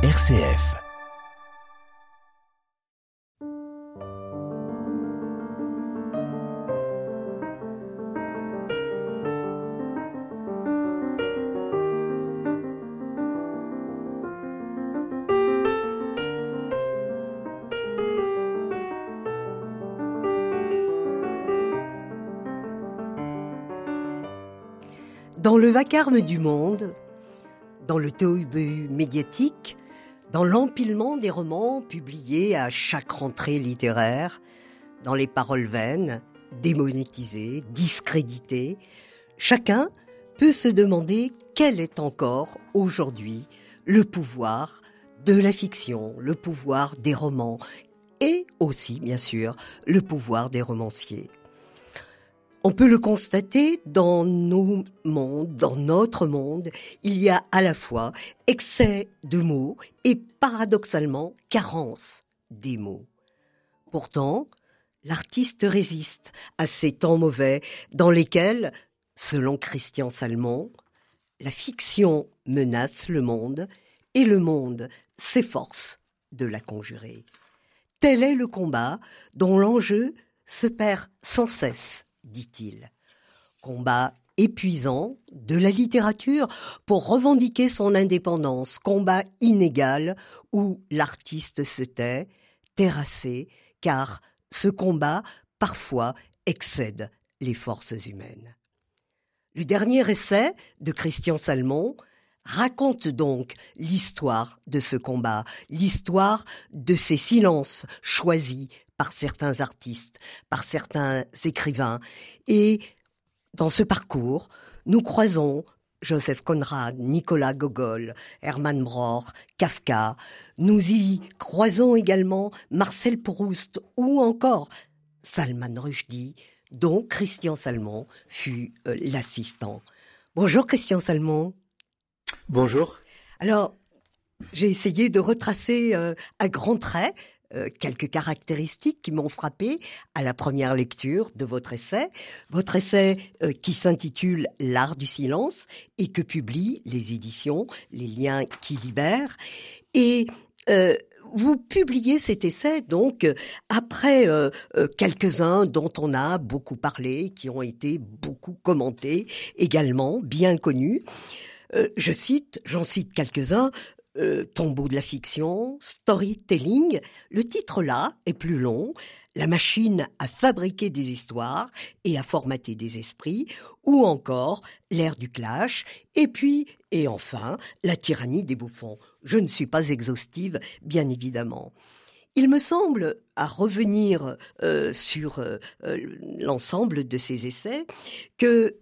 RCF. Dans le vacarme du monde, dans le tohu médiatique, dans l'empilement des romans publiés à chaque rentrée littéraire, dans les paroles vaines, démonétisées, discréditées, chacun peut se demander quel est encore aujourd'hui le pouvoir de la fiction, le pouvoir des romans et aussi, bien sûr, le pouvoir des romanciers. On peut le constater dans nos mondes, dans notre monde, il y a à la fois excès de mots et paradoxalement carence des mots. Pourtant, l'artiste résiste à ces temps mauvais dans lesquels, selon Christian Salmon, la fiction menace le monde et le monde s'efforce de la conjurer. Tel est le combat dont l'enjeu se perd sans cesse dit-il. Combat épuisant de la littérature pour revendiquer son indépendance, combat inégal où l'artiste se tait, terrassé, car ce combat parfois excède les forces humaines. Le dernier essai de Christian Salmon raconte donc l'histoire de ce combat, l'histoire de ces silences choisis par certains artistes, par certains écrivains. Et dans ce parcours, nous croisons Joseph Conrad, Nicolas Gogol, Hermann Broch, Kafka. Nous y croisons également Marcel Proust ou encore Salman Rushdie, dont Christian Salmon fut euh, l'assistant. Bonjour Christian Salmon. Bonjour. Alors, j'ai essayé de retracer euh, à grands traits euh, quelques caractéristiques qui m'ont frappé à la première lecture de votre essai. Votre essai euh, qui s'intitule L'art du silence et que publient les éditions Les liens qui libèrent. Et vous publiez cet essai donc après quelques-uns dont on a beaucoup parlé, qui ont été beaucoup commentés également, bien connus. Je cite, j'en cite quelques-uns, euh, tombeau de la fiction, storytelling. Le titre là est plus long. La machine à fabriquer des histoires et à formater des esprits, ou encore l'ère du clash, et puis, et enfin, la tyrannie des bouffons. Je ne suis pas exhaustive, bien évidemment. Il me semble, à revenir euh, sur euh, euh, l'ensemble de ces essais, que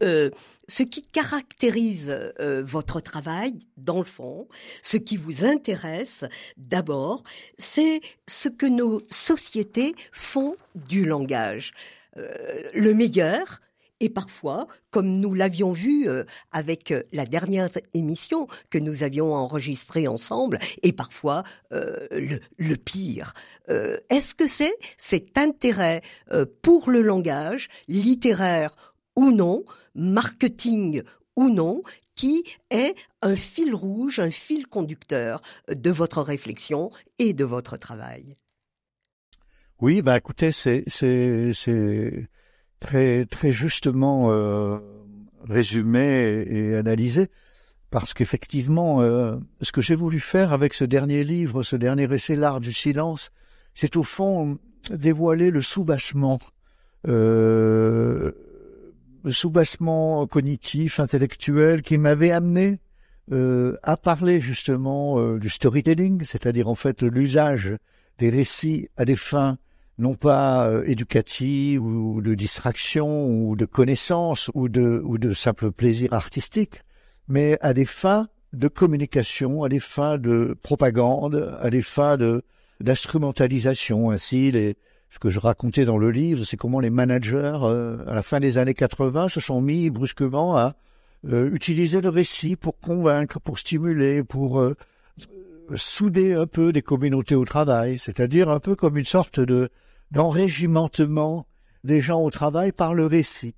ce qui caractérise votre travail, dans le fond, ce qui vous intéresse d'abord, c'est ce que nos sociétés font du langage. le meilleur, et parfois, comme nous l'avions vu euh, avec euh, la dernière émission que nous avions enregistrée ensemble, et parfois euh, le, pire. Est-ce que c'est cet intérêt pour le langage, littéraire ou non, marketing ou non, qui est un fil rouge, un fil conducteur de votre réflexion et de votre travail? Oui, bah écoutez, c'est très très justement euh, résumé et, analysé parce qu'effectivement euh, ce que j'ai voulu faire avec ce dernier livre, ce dernier essai l'art du silence, c'est au fond dévoiler le soubassement euh, le soubassement cognitif, intellectuel qui m'avait amené euh, à parler justement euh, du storytelling, c'est-à-dire en fait l'usage des récits à des fins non pas euh, éducative ou de distraction ou de connaissance ou de, ou de simple plaisir artistique, mais à des fins de communication, à des fins de propagande, à des fins de d'instrumentalisation. Ainsi, les, ce que je racontais dans le livre, c'est comment les managers, euh, à la fin des années 80, se sont mis brusquement à euh, utiliser le récit pour convaincre, pour stimuler, pour souder un peu des communautés au travail, c'est-à-dire un peu comme une sorte de d'enrégimentement des gens au travail par le récit,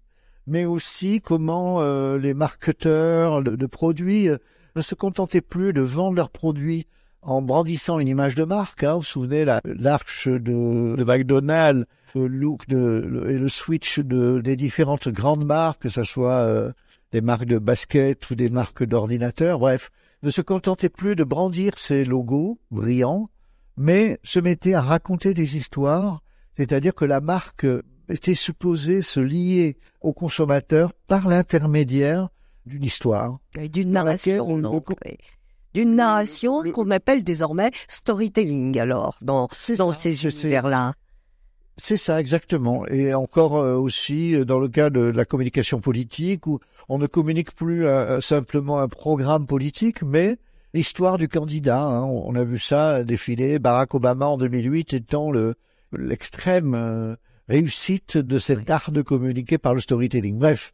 mais aussi comment euh, les marketeurs de, produits euh, ne se contentaient plus de vendre leurs produits en brandissant une image de marque. Hein, vous vous souvenez, l'arche de, de McDonald's, le look de, et le switch de, des différentes grandes marques, que ce soit euh, des marques de basket ou des marques d'ordinateur, bref, ne se contentait plus de brandir ces logos brillants, mais se mettait à raconter des histoires, c'est-à-dire que la marque était supposée se lier au consommateur par l'intermédiaire d'une histoire. D'une narration. D'une narration qu'on appelle désormais storytelling, alors, dans, dans ces univers-là. C'est ça, exactement. Et encore euh, aussi euh, dans le cas de, la communication politique, où on ne communique plus euh, simplement un programme politique, mais l'histoire du candidat. Hein. On a vu ça défiler, Barack Obama en 2008 étant le l'extrême réussite de cet art de communiquer par le storytelling. Bref,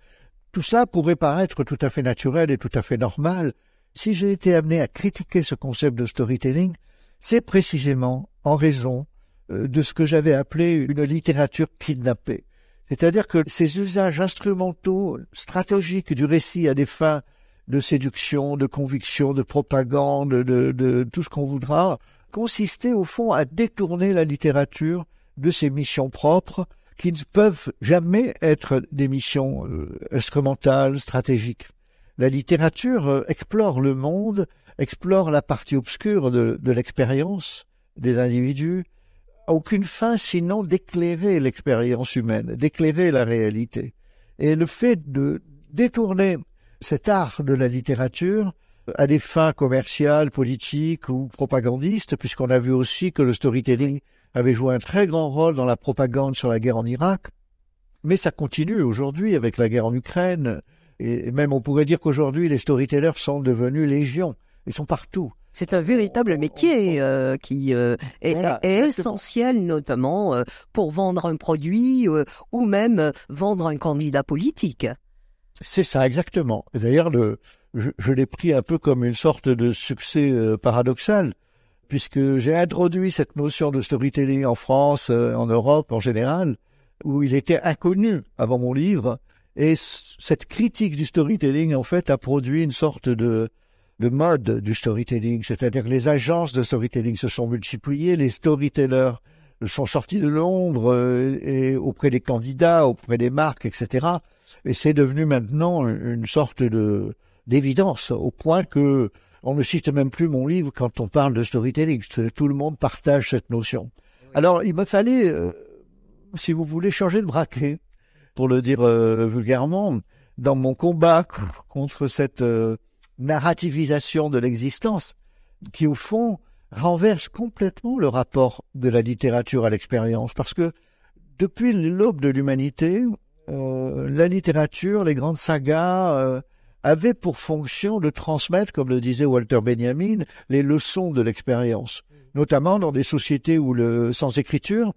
tout cela pourrait paraître tout à fait naturel et tout à fait normal. Si j'ai été amené à critiquer ce concept de storytelling, c'est précisément en raison euh, de ce que j'avais appelé une littérature kidnappée. C'est-à-dire que ces usages instrumentaux stratégiques du récit à des fins de séduction, de conviction, de propagande, de, de tout ce qu'on voudra, consistaient au fond à détourner la littérature de ses missions propres, qui ne peuvent jamais être des missions euh, instrumentales, stratégiques. La littérature euh, explore le monde, explore la partie obscure de, l'expérience des individus, aucune fin sinon d'éclairer l'expérience humaine, d'éclairer la réalité. Et le fait de détourner cet art de la littérature à des fins commerciales, politiques ou propagandistes, puisqu'on a vu aussi que le storytelling avait joué un très grand rôle dans la propagande sur la guerre en Irak, mais ça continue aujourd'hui avec la guerre en Ukraine, et même on pourrait dire qu'aujourd'hui les storytellers sont devenus légion, ils sont partout. C'est un véritable métier euh, qui euh, est, essentiel, notamment euh, pour vendre un produit ou même vendre un candidat politique. C'est ça, exactement. D'ailleurs, je, je l'ai pris un peu comme une sorte de succès paradoxal, puisque j'ai introduit cette notion de storytelling en France, en Europe en général, où il était inconnu avant mon livre, et cette critique du storytelling, en fait, a produit une sorte de le mode du storytelling, c'est-à-dire que les agences de storytelling se sont multipliées, les storytellers sont sortis de l'ombre euh, et auprès des candidats, auprès des marques, etc. Et c'est devenu maintenant une sorte de d'évidence au point que on ne cite même plus mon livre quand on parle de storytelling. Tout le monde partage cette notion. Alors il me fallait, euh, si vous voulez, changer de braquet, pour le dire euh, vulgairement, dans mon combat contre cette narrativisation de l'existence qui, au fond, renverse complètement le rapport de la littérature à l'expérience. Parce que depuis l'aube de l'humanité, euh, la littérature, les grandes sagas, euh, avaient pour fonction de transmettre, comme le disait Walter Benjamin, les leçons de l'expérience, notamment dans des sociétés où le sans écriture,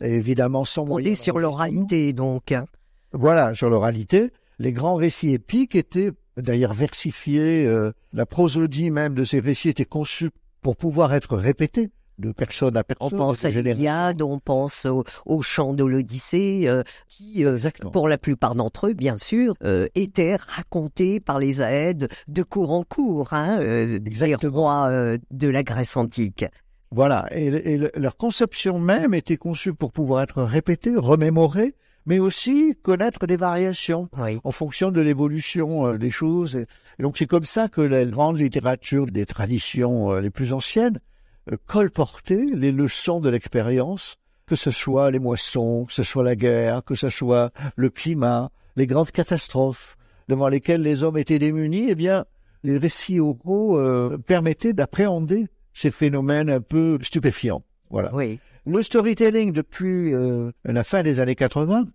évidemment sans On est sur l'oralité, donc. Voilà, sur l'oralité. Les grands récits épiques étaient d'ailleurs versifié. Euh, la prosodie même de ces récits était conçue pour pouvoir être répétée de personne à personne. On pense à l'Iliade, on pense au, au chant de l'Odyssée, euh, qui, euh, pour la plupart d'entre eux, bien sûr, étaient racontés par les Aèdes de cours en cours, hein, des rois de la Grèce antique. Voilà, et, et, leur conception même était conçue pour pouvoir être répétée, remémorée, mais aussi connaître des variations en fonction de l'évolution euh, des choses. Et donc c'est comme ça que la grande littérature des traditions euh, les plus anciennes euh, colportait les leçons de l'expérience, que ce soit les moissons, que ce soit la guerre, que ce soit le climat, les grandes catastrophes devant lesquelles les hommes étaient démunis, eh bien, les récits oraux permettaient d'appréhender ces phénomènes un peu stupéfiants. Voilà. Oui. Le storytelling depuis la fin des années 80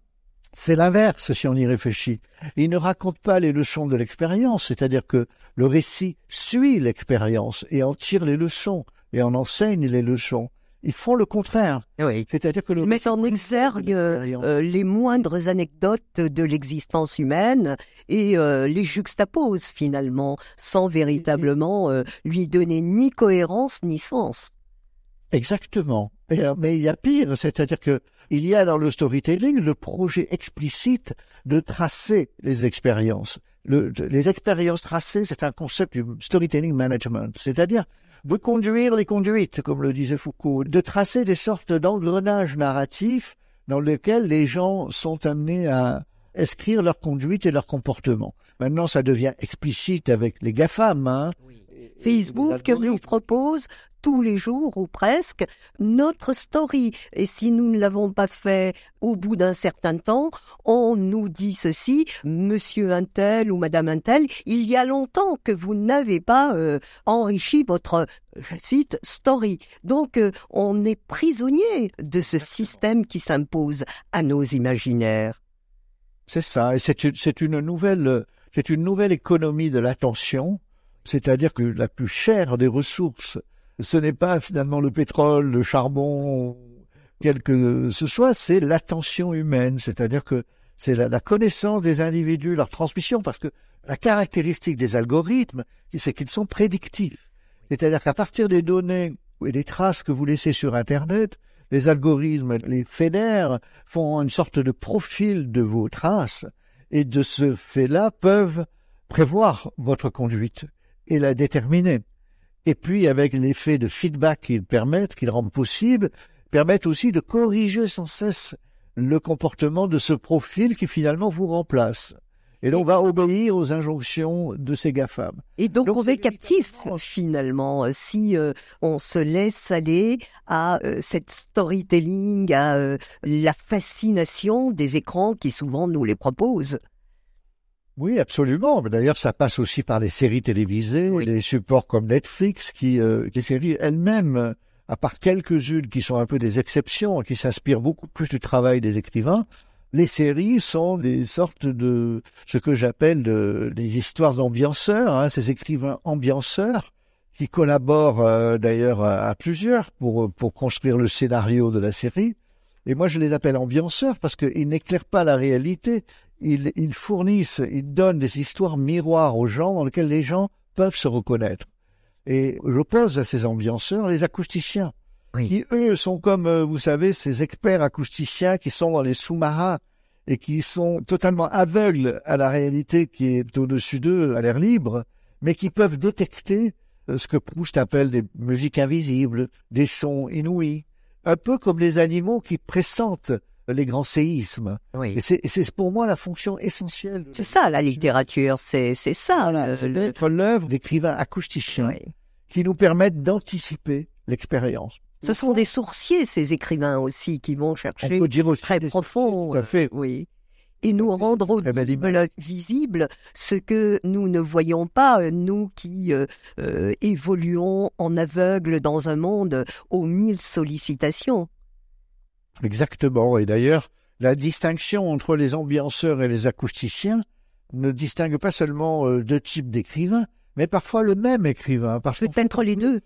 c'est l'inverse si on y réfléchit. Il ne raconte pas les leçons de l'expérience, c'est-à-dire que le récit suit l'expérience et en tire les leçons et en enseigne les leçons. Ils font le contraire. Oui. C'est-à-dire que le mettent en exergue euh, les moindres anecdotes de l'existence humaine et euh, les juxtaposent finalement, sans véritablement euh, lui donner ni cohérence ni sens. Exactement. Euh, mais il y a pire, c'est-à-dire que il y a dans le storytelling le projet explicite de tracer les expériences. Les expériences tracées, c'est un concept du storytelling management, c'est-à-dire de conduire les conduites, comme le disait Foucault, de tracer des sortes d'engrenages narratifs dans lesquels les gens sont amenés à inscrire leur conduite et leur comportement. Maintenant, ça devient explicite avec les GAFAM. Hein, Facebook nous propose tous les jours ou presque notre story. Et si nous ne l'avons pas fait au bout d'un certain temps, on nous dit ceci, monsieur Intel ou madame Intel, il y a longtemps que vous n'avez pas euh, enrichi votre, je cite, story. Donc euh, on est prisonnier de ce système qui s'impose à nos imaginaires. C'est ça, et c'est une, une nouvelle, c'est une nouvelle économie de l'attention, c'est-à-dire que la plus chère des ressources ce n'est pas finalement le pétrole, le charbon, quel que ce soit, c'est l'attention humaine, c'est-à-dire que c'est la, connaissance des individus, leur transmission, parce que la caractéristique des algorithmes, c'est qu'ils sont prédictifs. C'est-à-dire qu'à partir des données et des traces que vous laissez sur Internet, les algorithmes les fédèrent, font une sorte de profil de vos traces, et de ce fait-là peuvent prévoir votre conduite et la déterminer et puis avec l'effet de feedback qu'ils permettent, qu'ils rendent possible, permettent aussi de corriger sans cesse le comportement de ce profil qui finalement vous remplace. Et donc, on va obéir aux injonctions de ces GAFAM. Et donc, on est captif, finalement, si euh, on se laisse aller à euh, cette storytelling, à euh, la fascination des écrans qui souvent nous les proposent. Oui, absolument. D'ailleurs, ça passe aussi par les séries télévisées, les supports comme Netflix, qui, euh, les séries elles-mêmes, à part quelques-unes qui sont un peu des exceptions, qui s'inspirent beaucoup plus du travail des écrivains, les séries sont des sortes de ce que j'appelle des histoires d'ambianceurs, hein, ces écrivains ambianceurs qui collaborent euh, d'ailleurs à, plusieurs pour, pour construire le scénario de la série. Et moi, je les appelle ambianceurs parce qu'ils n'éclairent pas la réalité, ils, fournissent, ils donnent des histoires miroirs aux gens dans lesquelles les gens peuvent se reconnaître. Et j'oppose à ces ambianceurs les acousticiens, qui eux sont comme, euh, vous savez, ces experts acousticiens qui sont dans les sous-marins et qui sont totalement aveugles à la réalité qui est au-dessus d'eux, à l'air libre, mais qui peuvent détecter euh, ce que Proust appelle des musiques invisibles, des sons inouïs, un peu comme les animaux qui pressentent les grands séismes. Oui. Et c'est pour moi la fonction essentielle. C'est ça la littérature, c'est ça. l'œuvre d'écrivains acousticiens qui nous permettent d'anticiper l'expérience. Ce sont des sourciers, ces écrivains aussi, qui vont chercher On peut dire aussi très profond. Tout à fait. Oui. Et nous rendre audible, visible ce que nous ne voyons pas, nous qui euh, euh, évoluons en aveugle dans un monde aux mille sollicitations. Exactement. Et d'ailleurs, la distinction entre les ambianceurs et les acousticiens ne distingue pas seulement euh, deux types d'écrivains, mais parfois le même écrivain. Parce Peut-être les deux.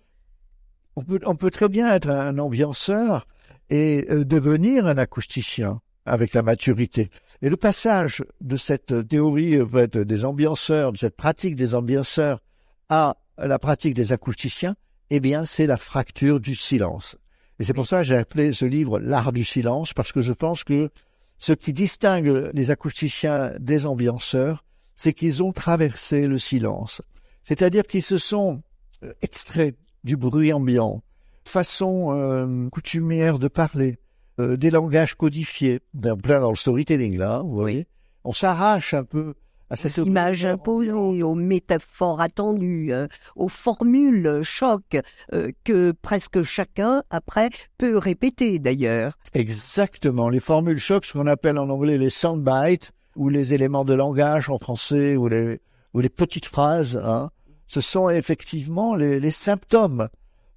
On peut, on peut très bien être un ambianceur et euh, devenir un acousticien avec la maturité. Et le passage de cette théorie des ambianceurs, de cette pratique des ambianceurs à la pratique des acousticiens, eh bien, c'est la fracture du silence. Et c'est pour ça que j'ai appelé ce livre L'art du silence, parce que je pense que ce qui distingue les acousticiens des ambianceurs, c'est qu'ils ont traversé le silence. C'est-à-dire qu'ils se sont euh, extraits du bruit ambiant, façon euh, coutumière de parler, euh, des langages codifiés, d'un plein dans le storytelling là, vous voyez. On s'arrache un peu à cette image imposée, aux métaphores attendues, euh, aux formules choc euh, que presque chacun après peut répéter d'ailleurs. Exactement, les formules choc, ce qu'on appelle en anglais les soundbites ou les éléments de langage en français ou les ou les petites phrases, hein, ce sont effectivement les, les symptômes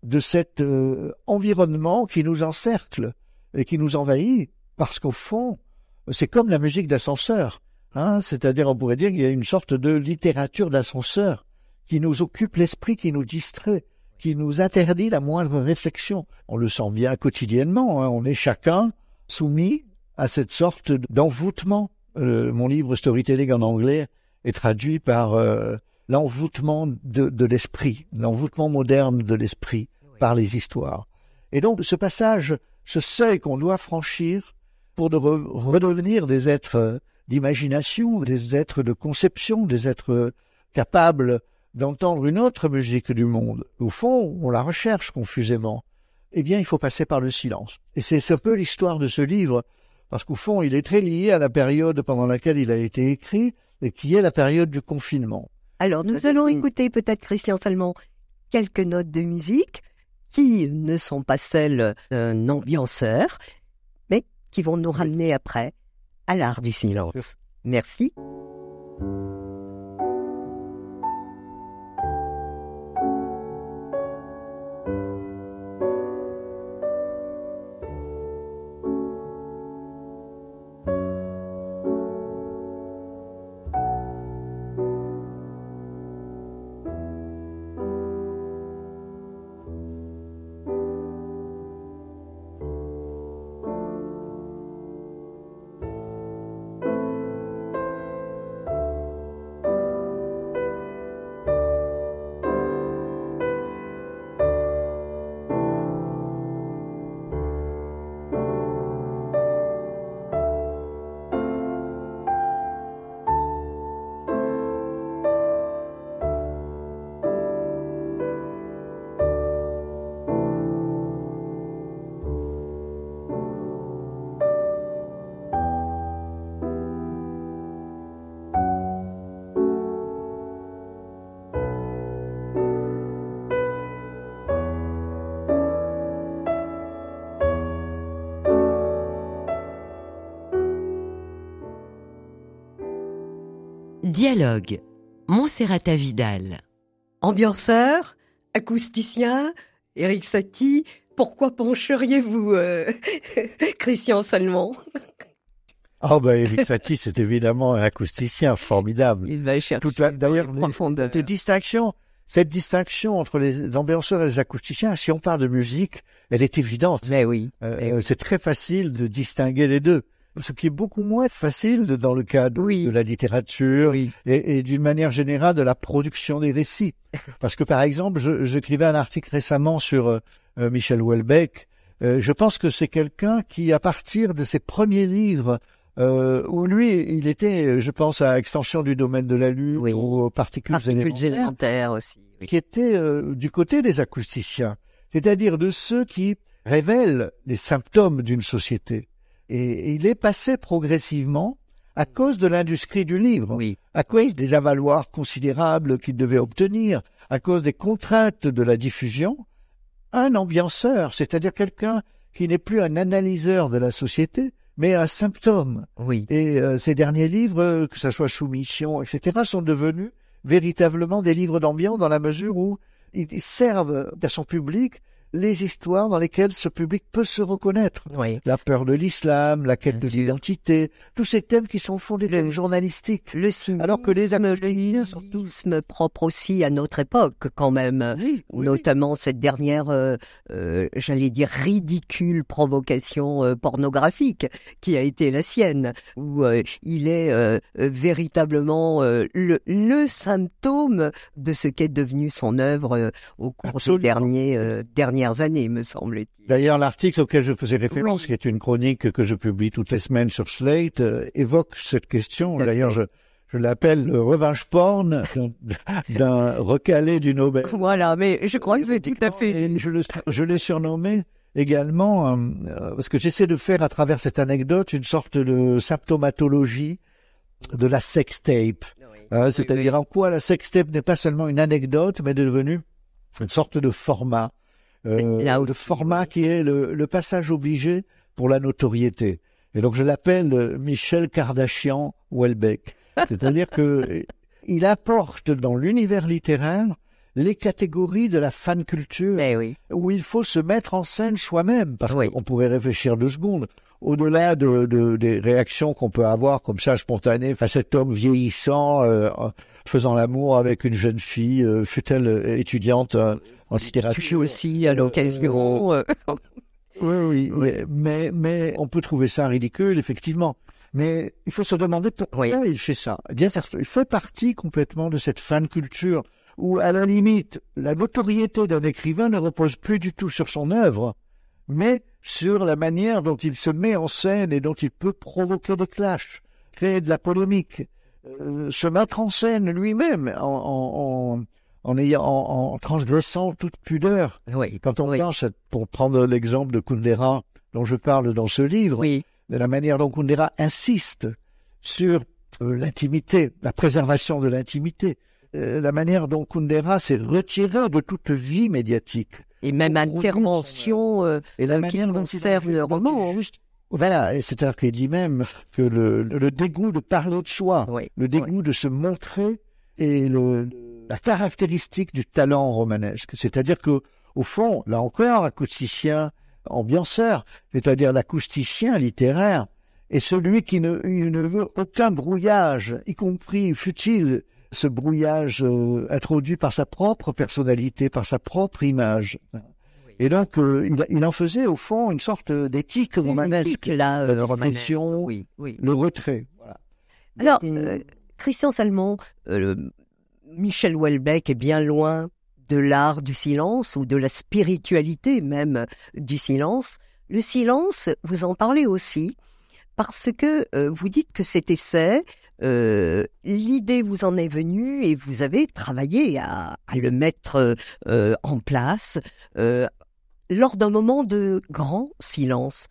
de cet euh, environnement qui nous encercle et qui nous envahit, parce qu'au fond, c'est comme la musique d'ascenseur Hein, c'est-à-dire, on pourrait dire qu'il y a une sorte de littérature d'ascenseur qui nous occupe l'esprit, qui nous distrait, qui nous interdit la moindre réflexion. On le sent bien quotidiennement, hein. on est chacun soumis à cette sorte d'envoûtement. Euh, mon livre Storytelling en anglais est traduit par euh, l'envoûtement de, l'esprit, l'envoûtement moderne de l'esprit par les histoires. Et donc ce passage, ce seuil qu'on doit franchir pour de redevenir des êtres d'imagination, des êtres de conception, des êtres capables d'entendre une autre musique du monde. Au fond, on la recherche confusément. Eh bien, il faut passer par le silence. Et c'est un peu l'histoire de ce livre, parce qu'au fond, il est très lié à la période pendant laquelle il a été écrit, et qui est la période du confinement. Alors, nous allons écouter peut-être, Christian Salmon, quelques notes de musique qui ne sont pas celles d'un ambianceur, mais qui vont nous ramener après à l'art du silence. Merci. Dialogue. Montserrat Vidal. Ambianceur, acousticien, Eric Satie, pourquoi pencheriez-vous euh, Christian Salmon? Ah oh ben Eric Satie, c'est évidemment un acousticien formidable. Il va chercher D'ailleurs, cette distinction, cette distinction entre les ambianceurs et les acousticiens, si on parle de musique, elle est évidente. Mais oui. Euh, c'est très facile de distinguer les deux ce qui est beaucoup moins facile dans le cadre de la littérature et, d'une manière générale de la production des récits. Parce que par exemple, j'écrivais un article récemment sur euh, euh, Michel Houellebecq. Euh, je pense que c'est quelqu'un qui, à partir de ses premiers livres, où lui, il était, je pense, à Extension du domaine de la Lune ou aux particules, élémentaires, aussi, qui était du côté des acousticiens, c'est-à-dire de ceux qui révèlent les symptômes d'une société. Et il est passé progressivement à cause de l'industrie du livre, à cause des avaloirs considérables qu'il devait obtenir, à cause des contraintes de la diffusion, un ambianceur, c'est-à-dire quelqu'un qui n'est plus un analyseur de la société, mais un symptôme. Oui. Et euh, ces derniers livres, que ce soit Soumission, etc., sont devenus véritablement des livres d'ambiance dans la mesure où ils servent à son public les histoires dans lesquelles ce public peut se reconnaître. La peur de l'islam, la quête de l'identité, tous ces thèmes qui sont fondés le, journalistique. Le cynisme, alors que les Américains sont tous propre aussi à notre époque quand même. Notamment cette dernière, euh, euh, j'allais dire ridicule provocation euh, pornographique qui a été la sienne, où il est véritablement le, le, symptôme de ce qu'est devenu son œuvre au cours des derniers derniers années, me semble-t-il. D'ailleurs, l'article auquel je faisais référence, qui est une chronique que je publie toutes les semaines sur Slate, euh, évoque cette question. D'ailleurs, je, je l'appelle le revanche porn d'un recalé du Nobel. Voilà, mais je crois que c'est tout à fait. je l'ai surnommé également euh, parce que j'essaie de faire à travers cette anecdote une sorte de symptomatologie de la sextape. Hein, c'est-à-dire en quoi la sextape n'est pas seulement une anecdote, mais est devenue une sorte de format euh, le format qui est le, le, passage obligé pour la notoriété. Et donc je l'appelle euh, Michel Kardashian Welbeck. C'est-à-dire que il apporte dans l'univers littéraire les catégories de la fan culture eh oui. où il faut se mettre en scène soi-même parce qu'on pourrait réfléchir deux secondes. Au-delà de, de, des réactions qu'on peut avoir comme ça spontanées face à cet homme vieillissant euh, faisant l'amour avec une jeune fille euh, fut-elle étudiante euh, en littérature? aussi à l'occasion oui, oui, mais mais on peut trouver ça ridicule effectivement. Mais il faut se demander pourquoi il fait ça. Bien, il fait partie complètement de cette fan culture où, à la limite, la notoriété d'un écrivain ne repose plus du tout sur son œuvre, mais sur la manière dont il se met en scène et dont il peut provoquer des clashs. créer de la polémique, euh, se mettre en scène lui-même en, en, en, ayant, en, transgressant toute pudeur. Oui, Quand on oui. pense, pour prendre l'exemple de Kundera dont je parle dans ce livre, Oui, de la manière dont Kundera insiste sur euh, l'intimité, la préservation de l'intimité, la manière dont Kundera s'est retiré de toute vie médiatique. et même intervention euh, Et la Euh, manière qui dont conserve le roman, juste- Voilà, et c'est-à-dire qu'il dit même que le, le dégoût de parler de soi, oui, le dégoût de se montrer est le, la caractéristique du talent romanesque. C'est-à-dire que, au fond, là encore, acousticien, ambianceur, c'est-à-dire l'acousticien littéraire, est celui qui ne, il ne veut aucun brouillage, y compris futile, ce brouillage euh, introduit par sa propre personnalité, par sa propre image. Et donc, euh, il, il en faisait au fond une sorte d'éthique romanesque, là, la euh, discrétion, Oui, oui. le retrait. Voilà. Alors, euh, Christian Salmon, euh, Michel Houellebecq est bien loin de l'art du silence ou de la spiritualité même du silence. Le silence, vous en parlez aussi parce que euh, vous dites que cet essai, euh, l'idée vous en est venue et vous avez travaillé à, le mettre euh, en place euh, lors d'un moment de grand silence.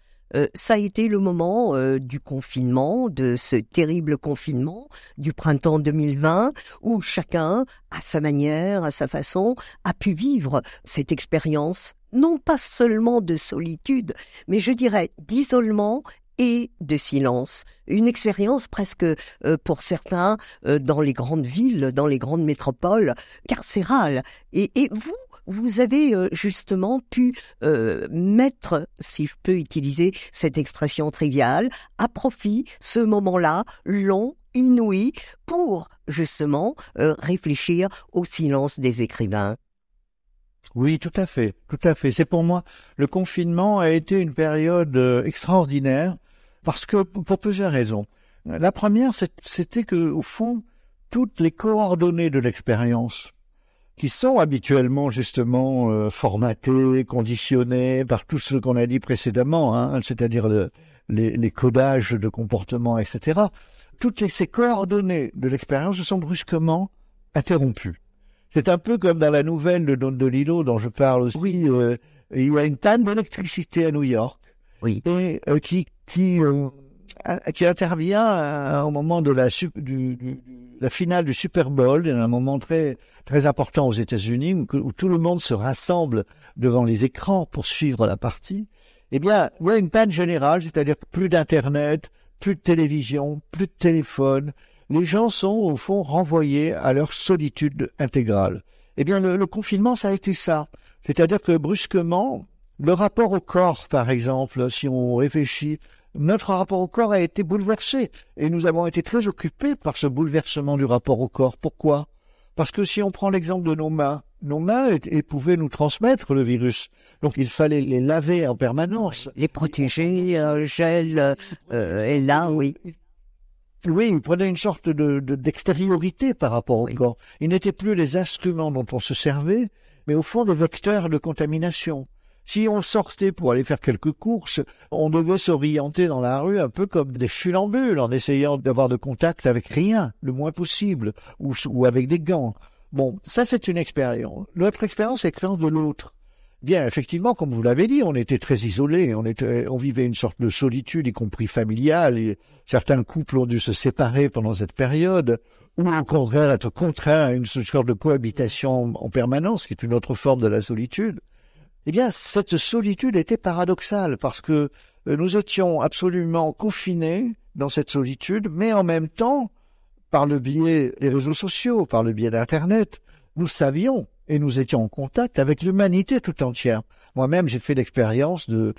Ça a été le moment du confinement, de ce terrible confinement du printemps 2020, où chacun, à sa manière, à sa façon, a pu vivre cette expérience, non pas seulement de solitude, mais je dirais d'isolement et de silence. Une expérience presque, euh, pour certains, euh, dans les grandes villes, dans les grandes métropoles, carcérale. Et, et vous, vous avez euh, justement pu euh, mettre, si je peux utiliser cette expression triviale, à profit ce moment-là long, inouï, pour justement euh, réfléchir au silence des écrivains. Oui, tout à fait, tout à fait. C'est pour moi, le confinement a été une période euh, extraordinaire parce que pour plusieurs raisons. La première, c'était que au fond, toutes les coordonnées de l'expérience qui sont habituellement justement euh, formatées, conditionnées par tout ce qu'on a dit précédemment, hein, c'est-à-dire le- les, les codages de comportement, etc. Toutes les- ces coordonnées de l'expérience se sont brusquement interrompues. C'est un peu comme dans la nouvelle de Don DeLillo dont je parle aussi. euh, il y a une panne d'électricité à New York Oui. et euh, qui qui euh, qui intervient à- au moment de la du, du- la finale du Super Bowl, un moment très très important aux États-Unis où, où tout le monde se rassemble devant les écrans pour suivre la partie. Eh bien, il y a une panne générale, c'est-à-dire plus d'internet, plus de télévision, plus de téléphone. Les gens sont au fond renvoyés à leur solitude intégrale. Eh bien, le, le confinement, ça a été ça. C'est-à-dire que brusquement, le rapport au corps, par exemple, si on réfléchit, notre rapport au corps a été bouleversé. Et nous avons été très occupés par ce bouleversement du rapport au corps. Pourquoi? Parce que si on prend l'exemple de nos mains, nos mains et, et pouvaient nous transmettre le virus. Donc il fallait les laver en permanence. Les protéger, euh, gel, euh, euh, est là, oui. Oui, ils prenaient une sorte de de- d'extériorité par rapport au Oui. corps. Ils n'étaient plus les instruments dont on se servait, mais au fond des vecteurs de contamination. Si on sortait pour aller faire quelques courses, on devait s'orienter dans la rue un peu comme des funambules en essayant d'avoir de contact avec rien, le moins possible, ou, avec des gants. Bon, ça c'est une expérience. L'autre expérience, c'est l'expérience de l'autre. Bien, effectivement, comme vous l'avez dit, on était très isolés, on était, on vivait une sorte de solitude, y compris familiale, et certains couples ont dû se séparer pendant cette période, ou au contraire être contraints à une sorte de cohabitation en permanence, qui est une autre forme de la solitude. Eh bien, cette solitude était paradoxale, parce que euh, nous étions absolument confinés dans cette solitude, mais en même temps, par le biais des réseaux sociaux, par le biais d'Internet, nous savions et nous étions en contact avec l'humanité tout entière. Moi-même, j'ai fait l'expérience de,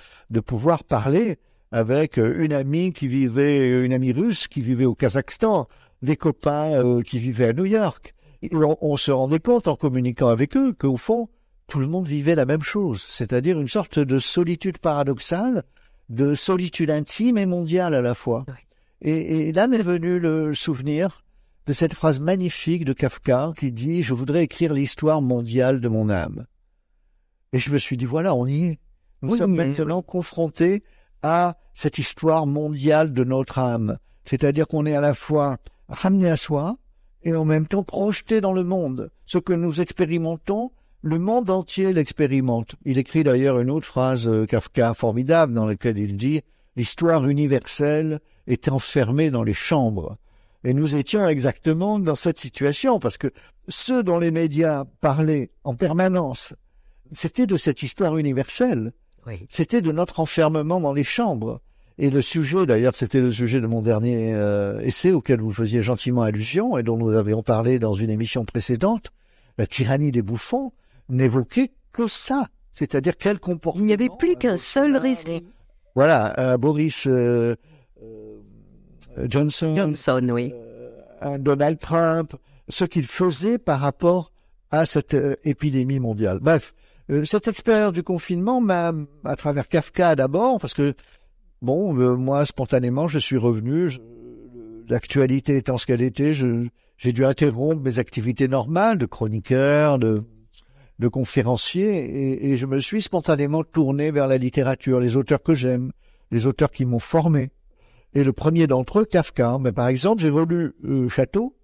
pouvoir parler avec euh, une amie qui vivait, une amie russe qui vivait au Kazakhstan, des copains euh, qui vivaient à New York. On se rendait compte en communiquant avec eux qu'au fond, tout le monde vivait la même chose, c'est-à-dire une sorte de solitude paradoxale, de solitude intime et mondiale à la fois. Oui. Et, et là m'est venu le souvenir de cette phrase magnifique de Kafka qui dit ⁇ Je voudrais écrire l'histoire mondiale de mon âme ⁇ Et je me suis dit, voilà, on y est. Nous Oui, sommes maintenant confrontés à cette histoire mondiale de notre âme. C'est-à-dire qu'on est à la fois ramené à soi et en même temps projeté dans le monde. Ce que nous expérimentons, le monde entier l'expérimente. Il écrit d'ailleurs une autre phrase euh, Kafka formidable dans laquelle il dit L'histoire universelle est enfermée dans les chambres. Et nous étions exactement dans cette situation, parce que ceux dont les médias parlaient en permanence, c'était de cette histoire universelle. C'était de notre enfermement dans les chambres. Et le sujet, d'ailleurs, c'était le sujet de mon dernier euh, essai auquel vous faisiez gentiment allusion et dont nous avions parlé dans une émission précédente, la tyrannie des bouffons, n'évoquait que ça. C'est-à-dire quel comportement. Il n'y avait plus qu'un seul récit. Voilà, euh, Boris euh, Johnson, Johnson oui. Donald Trump, ce qu'il faisait par rapport à cette épidémie mondiale. Bref, cette expérience du confinement m'a, à travers Kafka d'abord, parce que bon, moi spontanément, je suis revenu. L'actualité étant ce qu'elle était, j'ai dû interrompre mes activités normales de chroniqueur, de, de conférencier, et, je me suis spontanément tourné vers la littérature, les auteurs que j'aime, les auteurs qui m'ont formé. Et le premier d'entre eux, Kafka. Mais par exemple, j'ai relu euh, Château,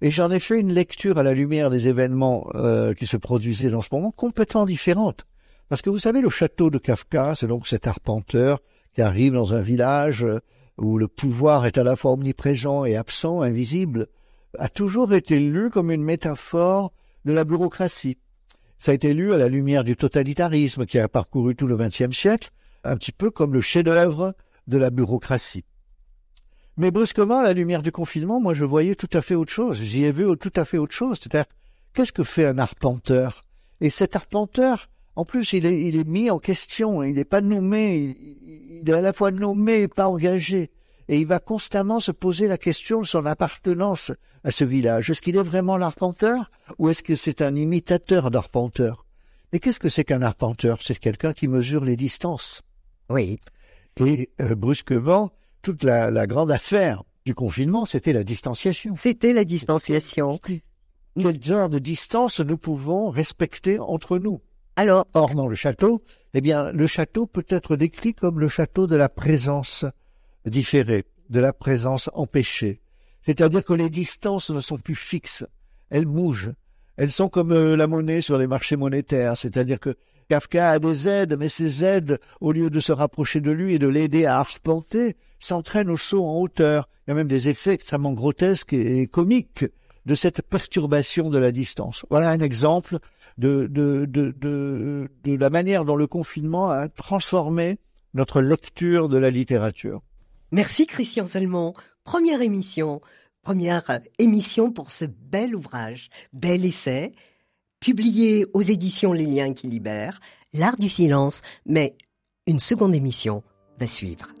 et j'en ai fait une lecture à la lumière des événements euh, qui se produisaient en ce moment complètement différente. Parce que vous savez, le château de Kafka, c'est donc cet arpenteur qui arrive dans un village euh, où le pouvoir est à la fois omniprésent et absent, invisible, a toujours été lu comme une métaphore de la bureaucratie. Ça a été lu à la lumière du totalitarisme qui a parcouru tout le XXe siècle, un petit peu comme le chef-d'œuvre de la bureaucratie. Mais brusquement, à la lumière du confinement, moi je voyais tout à fait autre chose. J'y ai vu tout à fait autre chose. C'est-à-dire, qu'est-ce que fait un arpenteur? Et cet arpenteur, en plus, il est, il est mis en question. Il n'est pas nommé. Il, est à la fois nommé et pas engagé. Et il va constamment se poser la question de son appartenance à ce village. Est-ce qu'il est vraiment l'arpenteur ou est-ce que c'est un imitateur d'arpenteur? Mais qu'est-ce que c'est qu'un arpenteur? C'est quelqu'un qui mesure les distances. Oui. Et euh, brusquement, toute la, grande affaire du confinement, c'était la distanciation. C'était la distanciation. Quel genre de distance nous pouvons respecter entre nous? Alors, Or, dans le château, eh bien, le château peut être décrit comme le château de la présence différée, de la présence empêchée. C'est-à-dire que les distances ne sont plus fixes, elles bougent. Elles sont comme euh, la monnaie sur les marchés monétaires, c'est-à-dire que Kafka a des aides, mais ces aides, au lieu de se rapprocher de lui et de l'aider à arpenter, s'entraînent au saut en hauteur. Il y a même des effets extrêmement grotesques et comiques de cette perturbation de la distance. Voilà un exemple de, de, de, de, de la manière dont le confinement a transformé notre lecture de la littérature. Merci Christian Salmon. Première émission, première émission pour ce bel ouvrage, bel essai, publié aux éditions Les Liens qui libèrent, L'art du silence, mais une seconde émission va suivre.